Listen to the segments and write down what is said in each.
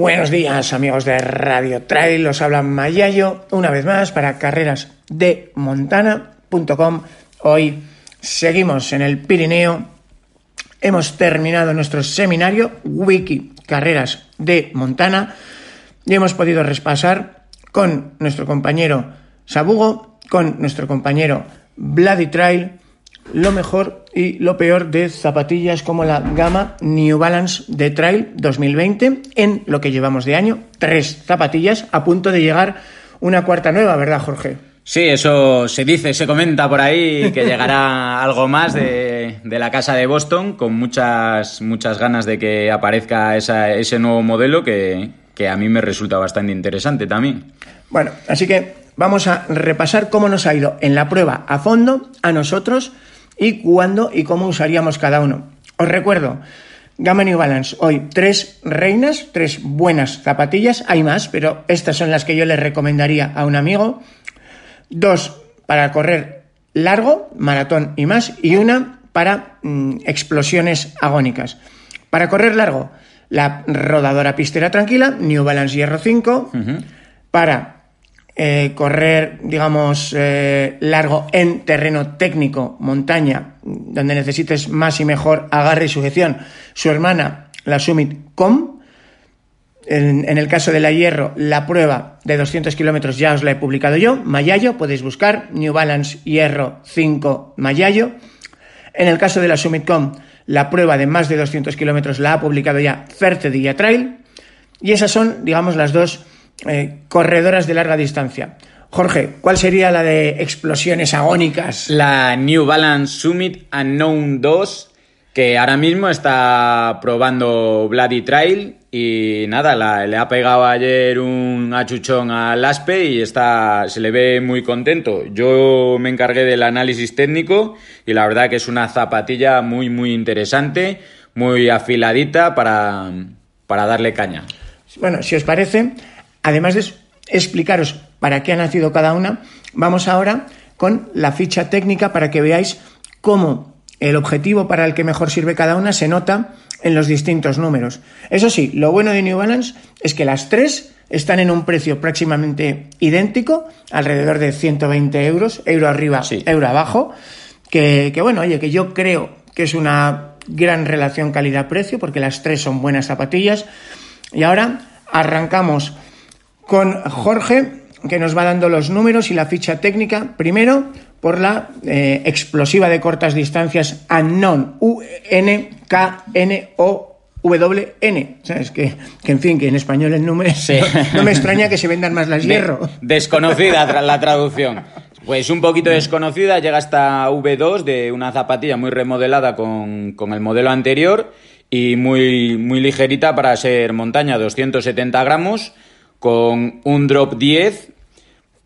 Buenos días amigos de Radio Trail, os habla Mayayo una vez más para carrerasdemontana.com. Hoy seguimos en el Pirineo, hemos terminado nuestro seminario Wiki Carreras de Montana y hemos podido repasar con nuestro compañero Sabugo, con nuestro compañero Bloody Trail, lo mejor y lo peor de zapatillas como la gama New Balance de Trail 2020 en lo que llevamos de año. Tres zapatillas a punto de llegar una cuarta nueva, ¿verdad, Jorge? Sí, eso se dice, se comenta por ahí que llegará algo más de, la casa de Boston con muchas, muchas ganas de que aparezca ese nuevo modelo que, que a mí me resulta bastante interesante también. Bueno, así que vamos a repasar cómo nos ha ido en la prueba a fondo a nosotros y cuándo y cómo usaríamos cada uno. Os recuerdo, Gama New Balance, hoy tres reinas, tres buenas zapatillas, hay más, pero estas son las que yo le recomendaría a un amigo. Dos para correr largo, maratón y más, y una para mm, explosiones agónicas. Para correr largo, la rodadora pistera tranquila, New Balance Hierro 5. Para eh, correr, digamos, eh, largo en terreno técnico, montaña, donde necesites más y mejor agarre y sujeción. Su hermana, la Summit Com. En, el caso de la Hierro, la prueba de 200 kilómetros ya os la he publicado yo, Mayayo, podéis buscar New Balance Hierro 5 Mayayo. En el caso de la Summit Com, la prueba de más de 200 kilómetros la ha publicado ya Fertedilla Trail. Y esas son, digamos, las dos eh, corredoras de larga distancia. Jorge, ¿cuál sería la de explosiones agónicas? La New Balance Summit Unknown 2, que ahora mismo está probando Bloody Trail y nada, le ha pegado ayer un achuchón al Aspe y está, se le ve muy contento. Yo me encargué del análisis técnico y la verdad que es una zapatilla muy, muy interesante, muy afiladita para, para darle caña. Bueno, si os parece, Además de explicaros para qué ha nacido cada una, vamos ahora con la ficha técnica para que veáis cómo el objetivo para el que mejor sirve cada una se nota en los distintos números. Eso sí, lo bueno de New Balance es que las tres están en un precio próximamente idéntico, alrededor de 120 euros, euro arriba, euro abajo, que, que bueno, oye, que yo creo que es una gran relación calidad-precio, porque las tres son buenas zapatillas. Y ahora arrancamos con Jorge, que nos va dando los números y la ficha técnica. Primero, por la eh, explosiva de cortas distancias Unknown, U-N-K-N-O-W-N. ¿Sabes? Que, que, en fin, que en español el número no, me extraña que se vendan más las hierro. desconocida tras la traducción. Pues un poquito desconocida, llega hasta V2 de una zapatilla muy remodelada con, con el modelo anterior y muy, muy ligerita para ser montaña, 270 gramos con un drop 10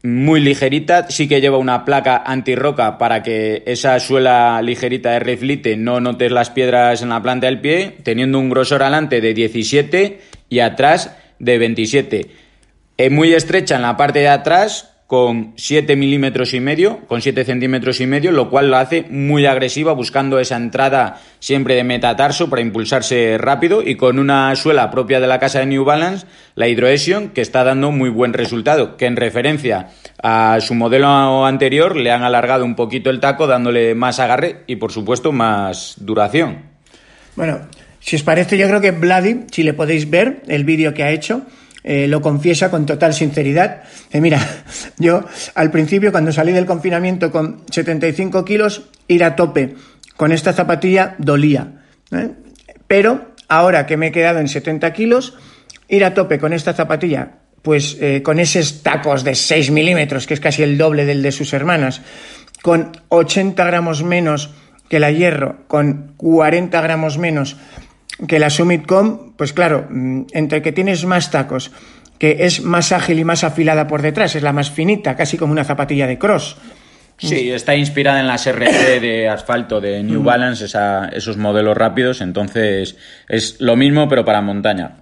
muy ligerita, sí que lleva una placa antirroca para que esa suela ligerita de reflite no notes las piedras en la planta del pie, teniendo un grosor adelante de 17 y atrás de 27. Es muy estrecha en la parte de atrás, con 7 milímetros y medio, con 7 centímetros y medio, lo cual la hace muy agresiva, buscando esa entrada siempre de metatarso para impulsarse rápido y con una suela propia de la casa de New Balance, la Hydroesion, que está dando muy buen resultado, que en referencia a su modelo anterior le han alargado un poquito el taco, dándole más agarre y por supuesto más duración. Bueno, si os parece, yo creo que Vladi, si le podéis ver el vídeo que ha hecho, eh, lo confiesa con total sinceridad. Eh, mira, yo al principio cuando salí del confinamiento con 75 kilos, ir a tope con esta zapatilla dolía. ¿eh? Pero ahora que me he quedado en 70 kilos, ir a tope con esta zapatilla, pues con esos tacos de 6 milímetros, que es casi el doble del de sus hermanas, con 80 gramos menos que la hierro, con 40 gramos menos que la Summitcom, pues claro, mm, entre que tienes más tacos, que es más ágil y más afilada por detrás, es la más finita, casi como una zapatilla de cross. Sí, está inspirada en las RC de asfalto de New mm. Balance, esos modelos rápidos, entonces es lo mismo pero para montaña.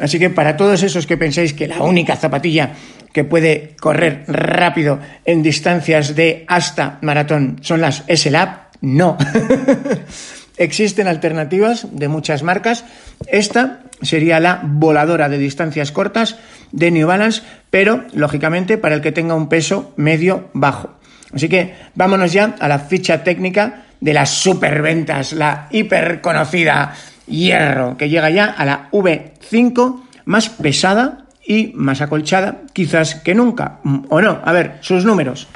Así que para todos esos que pensáis que la única zapatilla que puede correr rápido en distancias de hasta maratón son las SLAP, no. Existen alternativas de muchas marcas. Esta sería la voladora de distancias cortas de New Balance, pero lógicamente para el que tenga un peso medio bajo. Así que vámonos ya a la ficha técnica de las superventas, la hiper conocida hierro, que llega ya a la V5 más pesada y más acolchada quizás que nunca, ¿o no? A ver, sus números.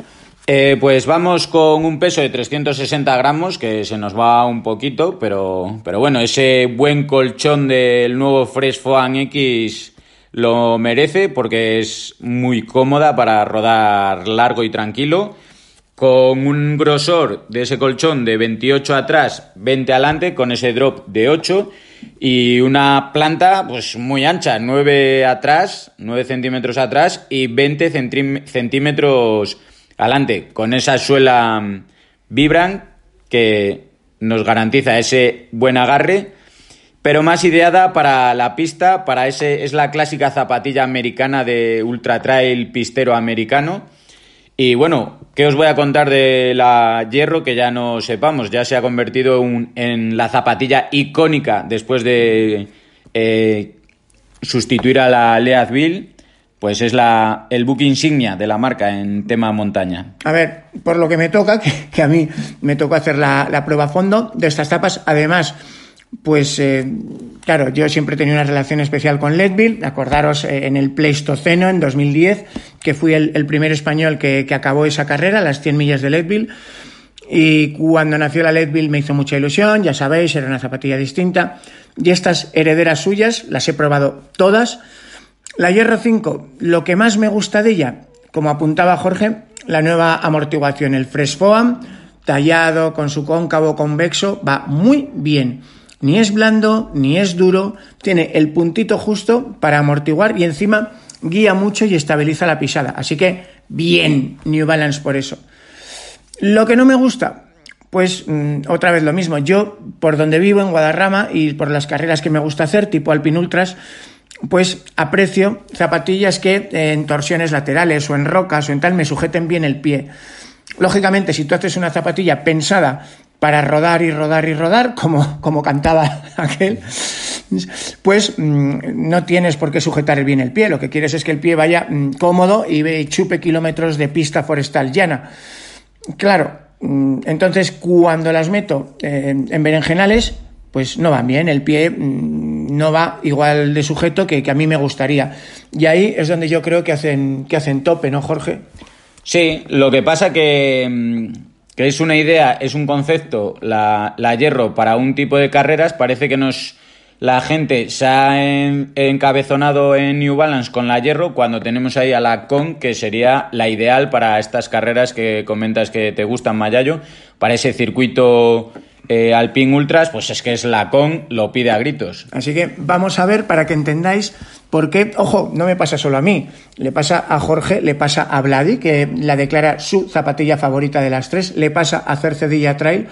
Eh, pues vamos con un peso de 360 gramos, que se nos va un poquito, pero, pero bueno, ese buen colchón del nuevo Fresh Foam X lo merece porque es muy cómoda para rodar largo y tranquilo. Con un grosor de ese colchón de 28 atrás, 20 adelante, con ese drop de 8 y una planta pues muy ancha, 9 atrás, 9 centímetros atrás y 20 centímetros adelante, con esa suela mm, Vibran que nos garantiza ese buen agarre, pero más ideada para la pista, para ese es la clásica zapatilla americana de ultra trail pistero americano. Y bueno, ¿qué os voy a contar de la Hierro que ya no sepamos? Ya se ha convertido en la zapatilla icónica después de eh, sustituir a la Leadville pues es la, el buque insignia de la marca en tema montaña. A ver, por lo que me toca, que, a mí me tocó hacer la, prueba a fondo de estas tapas, además, pues eh, claro, yo siempre he tenido una relación especial con Leadville, acordaros eh, en el Pleistoceno en 2010, que fui el, primer español que, que, acabó esa carrera, las 100 millas de Leadville, y cuando nació la Leadville me hizo mucha ilusión, ya sabéis, era una zapatilla distinta, y estas herederas suyas las he probado todas, la Hierro 5, lo que más me gusta de ella, como apuntaba Jorge, la nueva amortiguación, el Fresh Foam, tallado con su cóncavo convexo, va muy bien. Ni es blando, ni es duro, tiene el puntito justo para amortiguar y encima guía mucho y estabiliza la pisada. Así que bien, New Balance por eso. Lo que no me gusta, pues mm, otra vez lo mismo. Yo, por donde vivo, en Guadarrama, y por las carreras que me gusta hacer, tipo Alpin Ultras, pues aprecio zapatillas que en torsiones laterales o en rocas o en tal me sujeten bien el pie. Lógicamente, si tú haces una zapatilla pensada para rodar y rodar y rodar, como, como cantaba aquel, pues mm, no tienes por qué sujetar bien el pie. Lo que quieres es que el pie vaya mm, cómodo y chupe kilómetros de pista forestal llana. Claro, mm, entonces cuando las meto eh, en berenjenales, pues no van bien, el pie mm, no va igual de sujeto que, a mí me gustaría. Y ahí es donde yo creo que hacen, que hacen tope, ¿no, Jorge? Sí, lo que pasa que, mm, que es una idea, es un concepto, la, la, hierro para un tipo de carreras, parece que nos la gente se ha encabezonado en New Balance con la hierro cuando tenemos ahí a la con que sería la ideal para estas carreras que comentas que te gustan, Mayayo, para ese circuito eh, Alpine Ultras, pues es que es la con, lo pide a gritos. Así que vamos a ver para que entendáis por qué, ojo, no me pasa solo a mí, le pasa a Jorge, le pasa a Vladi, que la declara su zapatilla favorita de las tres, le pasa a Cercedilla Trail,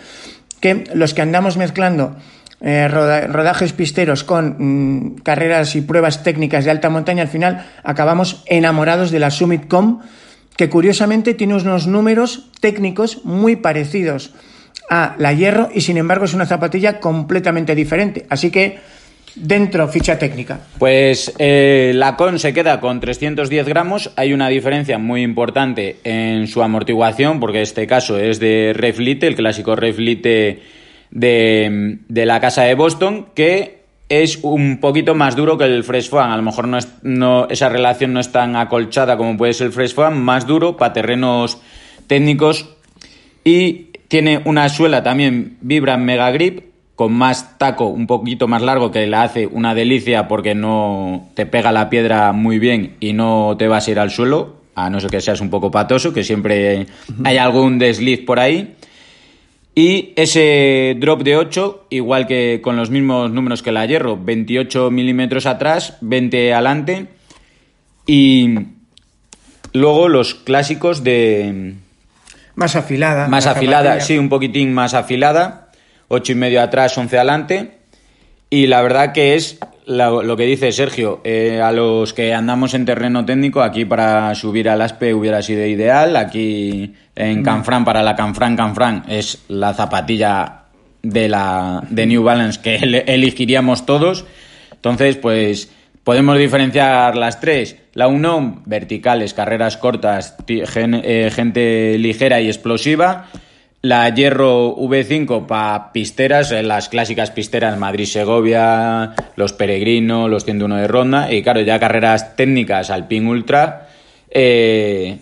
que los que andamos mezclando eh, rodajes pisteros con mm, carreras y pruebas técnicas de alta montaña, al final acabamos enamorados de la Summit Com, que curiosamente tiene unos números técnicos muy parecidos a la hierro y sin embargo es una zapatilla completamente diferente. Así que dentro ficha técnica. Pues eh, la con se queda con 310 gramos. Hay una diferencia muy importante en su amortiguación porque este caso es de Reflite, el clásico Reflite de, de la casa de Boston, que es un poquito más duro que el Fresh Foam. A lo mejor no, es, esa relación no es tan acolchada como puede ser el Fresh Foam, más duro para terrenos técnicos y tiene una suela también Vibram Mega Grip con más taco, un poquito más largo, que la hace una delicia porque no te pega la piedra muy bien y no te vas a ir al suelo, a no ser que seas un poco patoso, que siempre hay algún desliz por ahí. Y ese drop de 8, igual que con los mismos números que la hierro, 28 milímetros atrás, 20 adelante. Y luego los clásicos de, más afilada. Más afilada, sí, un poquitín más afilada. Ocho y medio atrás, once adelante. Y la verdad que es lo, que dice Sergio. Eh, a los que andamos en terreno técnico, aquí para subir al ASPE hubiera sido ideal. Aquí en mm. Canfrán, para la Canfrán, Canfrán es la zapatilla de, la, de New Balance que elegiríamos todos. Entonces, pues podemos diferenciar las tres. La UNOM, verticales, carreras cortas, eh, gente ligera y explosiva. La Hierro V5 para pisteras, eh, las clásicas pisteras Madrid-Segovia, los Peregrino, los 101 de Ronda. Y claro, ya carreras técnicas, Alpine Ultra. Eh,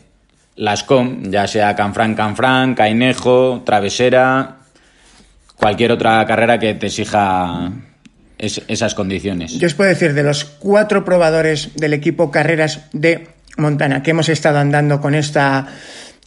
las COM, ya sea Canfrán, Canfrán, Cainejo, Travesera, cualquier otra carrera que te exija esas condiciones. Yo os puedo decir, de los cuatro probadores del equipo Carreras de Montana que hemos estado andando con esta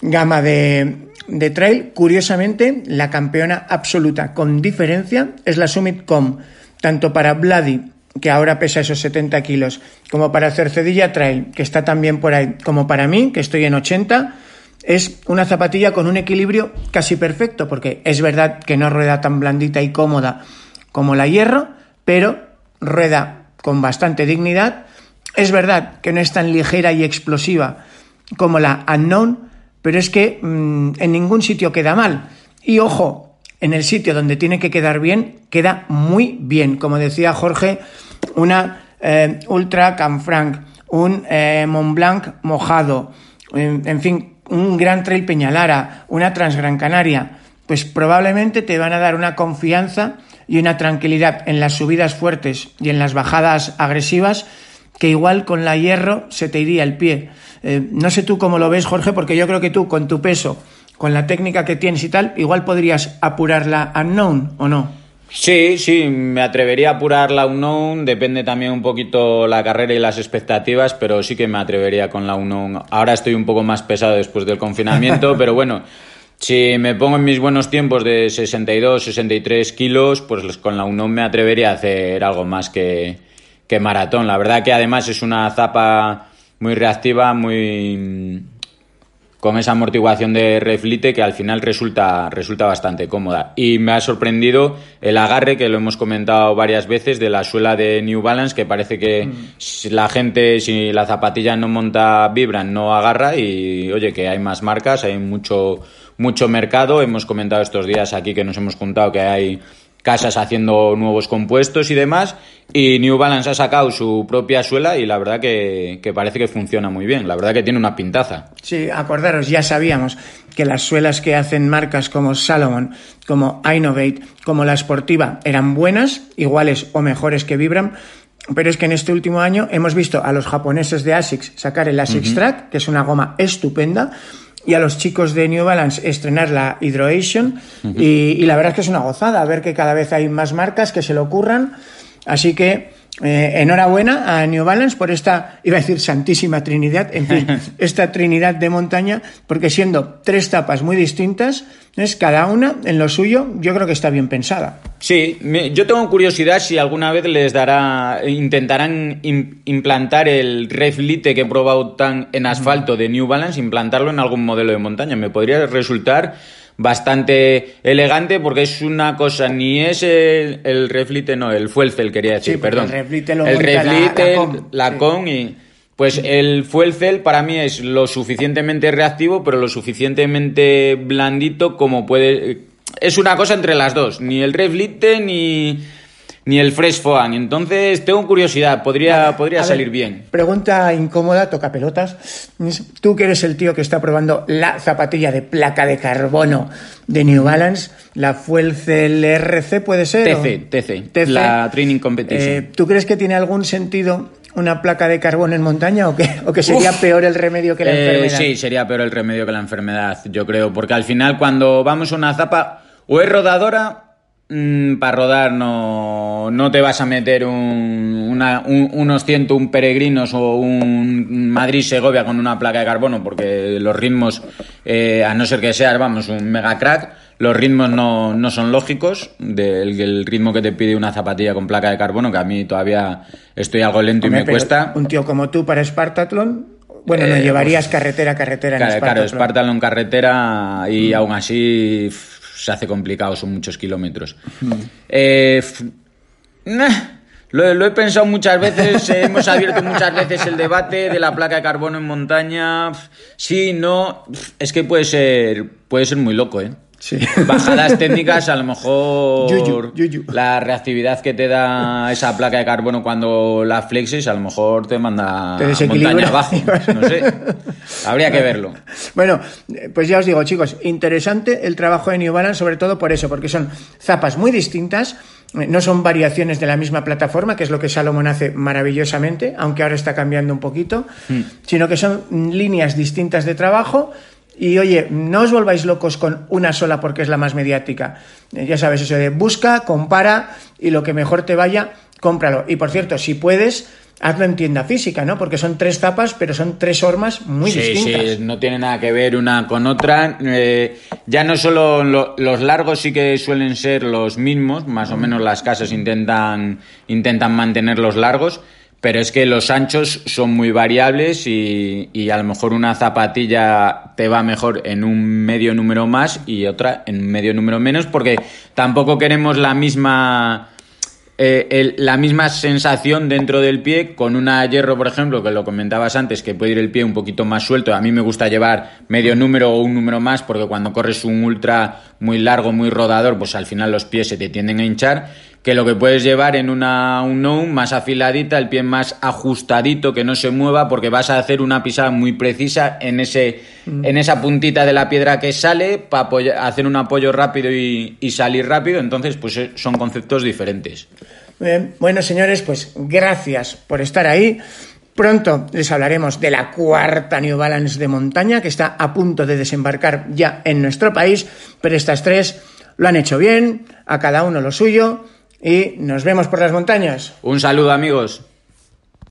gama de, de trail, curiosamente, la campeona absoluta con diferencia es la Summit Com, tanto para Bloody, que ahora pesa esos 70 kilos, como para Cercedilla Trail, que está también por ahí, como para mí, que estoy en 80, es una zapatilla con un equilibrio casi perfecto, porque es verdad que no rueda tan blandita y cómoda como la hierro, pero rueda con bastante dignidad. Es verdad que no es tan ligera y explosiva como la Unknown, pero es que mm, en ningún sitio queda mal. Y ojo, en el sitio donde tiene que quedar bien, queda muy bien. Como decía Jorge, una eh, Ultra Canfranc, un eh, Mont Blanc mojado, en fin, un Gran Trail Peñalara, una Transgran Canaria, pues probablemente te van a dar una confianza y una tranquilidad en las subidas fuertes y en las bajadas agresivas que igual con la hierro se te iría el pie. Eh, no sé tú cómo lo ves, Jorge, porque yo creo que tú con tu peso, con la técnica que tienes y tal, igual podrías apurar la unknown o no. Sí, sí, me atrevería a apurar la unknown, depende también un poquito la carrera y las expectativas, pero sí que me atrevería con la unknown. Ahora estoy un poco más pesado después del confinamiento, pero bueno, si me pongo en mis buenos tiempos de 62, 63 kilos, pues con la unknown me atrevería a hacer algo más que, que maratón. La verdad que además es una zapa muy reactiva, muy con esa amortiguación de reflite que al final resulta, resulta bastante cómoda. Y me ha sorprendido el agarre, que lo hemos comentado varias veces, de la suela de New Balance, que parece que mm. la gente, si la zapatilla no monta vibran, no agarra y oye, que hay más marcas, hay mucho, mucho mercado. Hemos comentado estos días aquí que nos hemos juntado que hay casas haciendo nuevos compuestos y demás. Y New Balance ha sacado su propia suela y la verdad que, parece que funciona muy bien. La verdad que tiene una pintaza. Sí, acordaros, ya sabíamos que las suelas que hacen marcas como Salomon, como Innovate, como la Sportiva eran buenas, iguales o mejores que Vibram. Pero es que en este último año hemos visto a los japoneses de ASICS sacar el ASICS Track, que es una goma estupenda, y a los chicos de New Balance estrenar la Hydroation y, la verdad es que es una gozada ver que cada vez hay más marcas que se lo ocurran. Así que eh, enhorabuena a New Balance por esta, iba a decir Santísima Trinidad, en fin, esta Trinidad de montaña, porque siendo tres tapas muy distintas, es cada una en lo suyo, yo creo que está bien pensada. Sí, yo tengo curiosidad si alguna vez les dará, intentarán implantar el reflite que he probado tan en asfalto de New Balance, implantarlo en algún modelo de montaña. Me podría resultar bastante elegante porque es una cosa, ni es el, reflite, no, el fuel cell quería decir, perdón. El reflite, lo el reflite la, con, y... Pues el fuel cell para mí es lo suficientemente reactivo, pero lo suficientemente blandito como puede... Es una cosa entre las dos, ni el reflite ni ni el Fresh Foam. Entonces, tengo curiosidad, podría, podría salir bien. Pregunta incómoda, toca pelotas. Tú que eres el tío que está probando la zapatilla de placa de carbono de New Balance, la Fuel RC, ¿puede ser? TC, TC, la Training Competition. Eh, ¿Tú crees que tiene algún sentido una placa de carbono en montaña o que, o que sería peor el remedio que la eh, enfermedad? Sí, sería peor el remedio que la enfermedad, yo creo, porque al final cuando vamos a una zapa o es rodadora Mm, para rodar no, no te vas a meter un, unos 101 peregrinos o un Madrid-Segovia con una placa de carbono, porque los ritmos, eh, a no ser que seas, vamos, un mega crack, los ritmos no, no son lógicos. Del ritmo que te pide una zapatilla con placa de carbono, que a mí todavía estoy algo lento y me cuesta. Un tío como tú para Spartathlon, bueno, no eh, llevarías pues, carretera carretera en Claro, Spartathlon. Carretera y aún así se hace complicado, son muchos kilómetros. Eh, lo, he pensado muchas veces, eh, hemos abierto muchas veces el debate de la placa de carbono en montaña. Sí, no, es que puede ser, puede ser muy loco, ¿eh? Bajadas técnicas, a lo mejor Yuyu, yuyu. la reactividad que te da esa placa de carbono cuando la flexes, a lo mejor te manda Te montaña abajo. No sé. Habría que verlo. Bueno, pues ya os digo, chicos, interesante el trabajo de New Balance, sobre todo por eso, porque son zapas muy distintas, no son variaciones de la misma plataforma, que es lo que Salomon hace maravillosamente, aunque ahora está cambiando un poquito, sino que son mm, líneas distintas de trabajo. Y oye, no os volváis locos con una sola porque es la más mediática. Eh, Ya sabes, eso de busca, compara y lo que mejor te vaya, cómpralo. Y por cierto, si puedes, hazlo en tienda física, ¿no? Porque son tres tapas, pero son tres hormas muy sí, distintas. sí, no tiene nada que ver una con otra. Eh, ya no solo lo- los largos sí que suelen ser los mismos, más o menos las casas intentan, intentan mantener los largos, pero es que los anchos son muy variables y, y a lo mejor una zapatilla te va mejor en un medio número más y otra en un medio número menos, porque tampoco queremos la misma eh, la misma sensación dentro del pie con una hierro, por ejemplo, que lo comentabas antes, que puede ir el pie un poquito más suelto. A mí me gusta llevar medio número o un número más porque cuando corres un ultra muy largo, muy rodador, pues al final los pies se te tienden a hinchar. Que lo que puedes llevar en una un no más afiladita, el pie más ajustadito, que no se mueva, porque vas a hacer una pisada muy precisa en ese en esa puntita de la piedra que sale para hacer un apoyo rápido y, y salir rápido. Entonces, pues eh, son conceptos diferentes. Bueno, señores, pues gracias por estar ahí. Pronto les hablaremos de la cuarta New Balance de montaña que está a punto de desembarcar ya en nuestro país, pero estas tres lo han hecho bien, a cada uno lo suyo y nos vemos por las montañas. Un saludo amigos.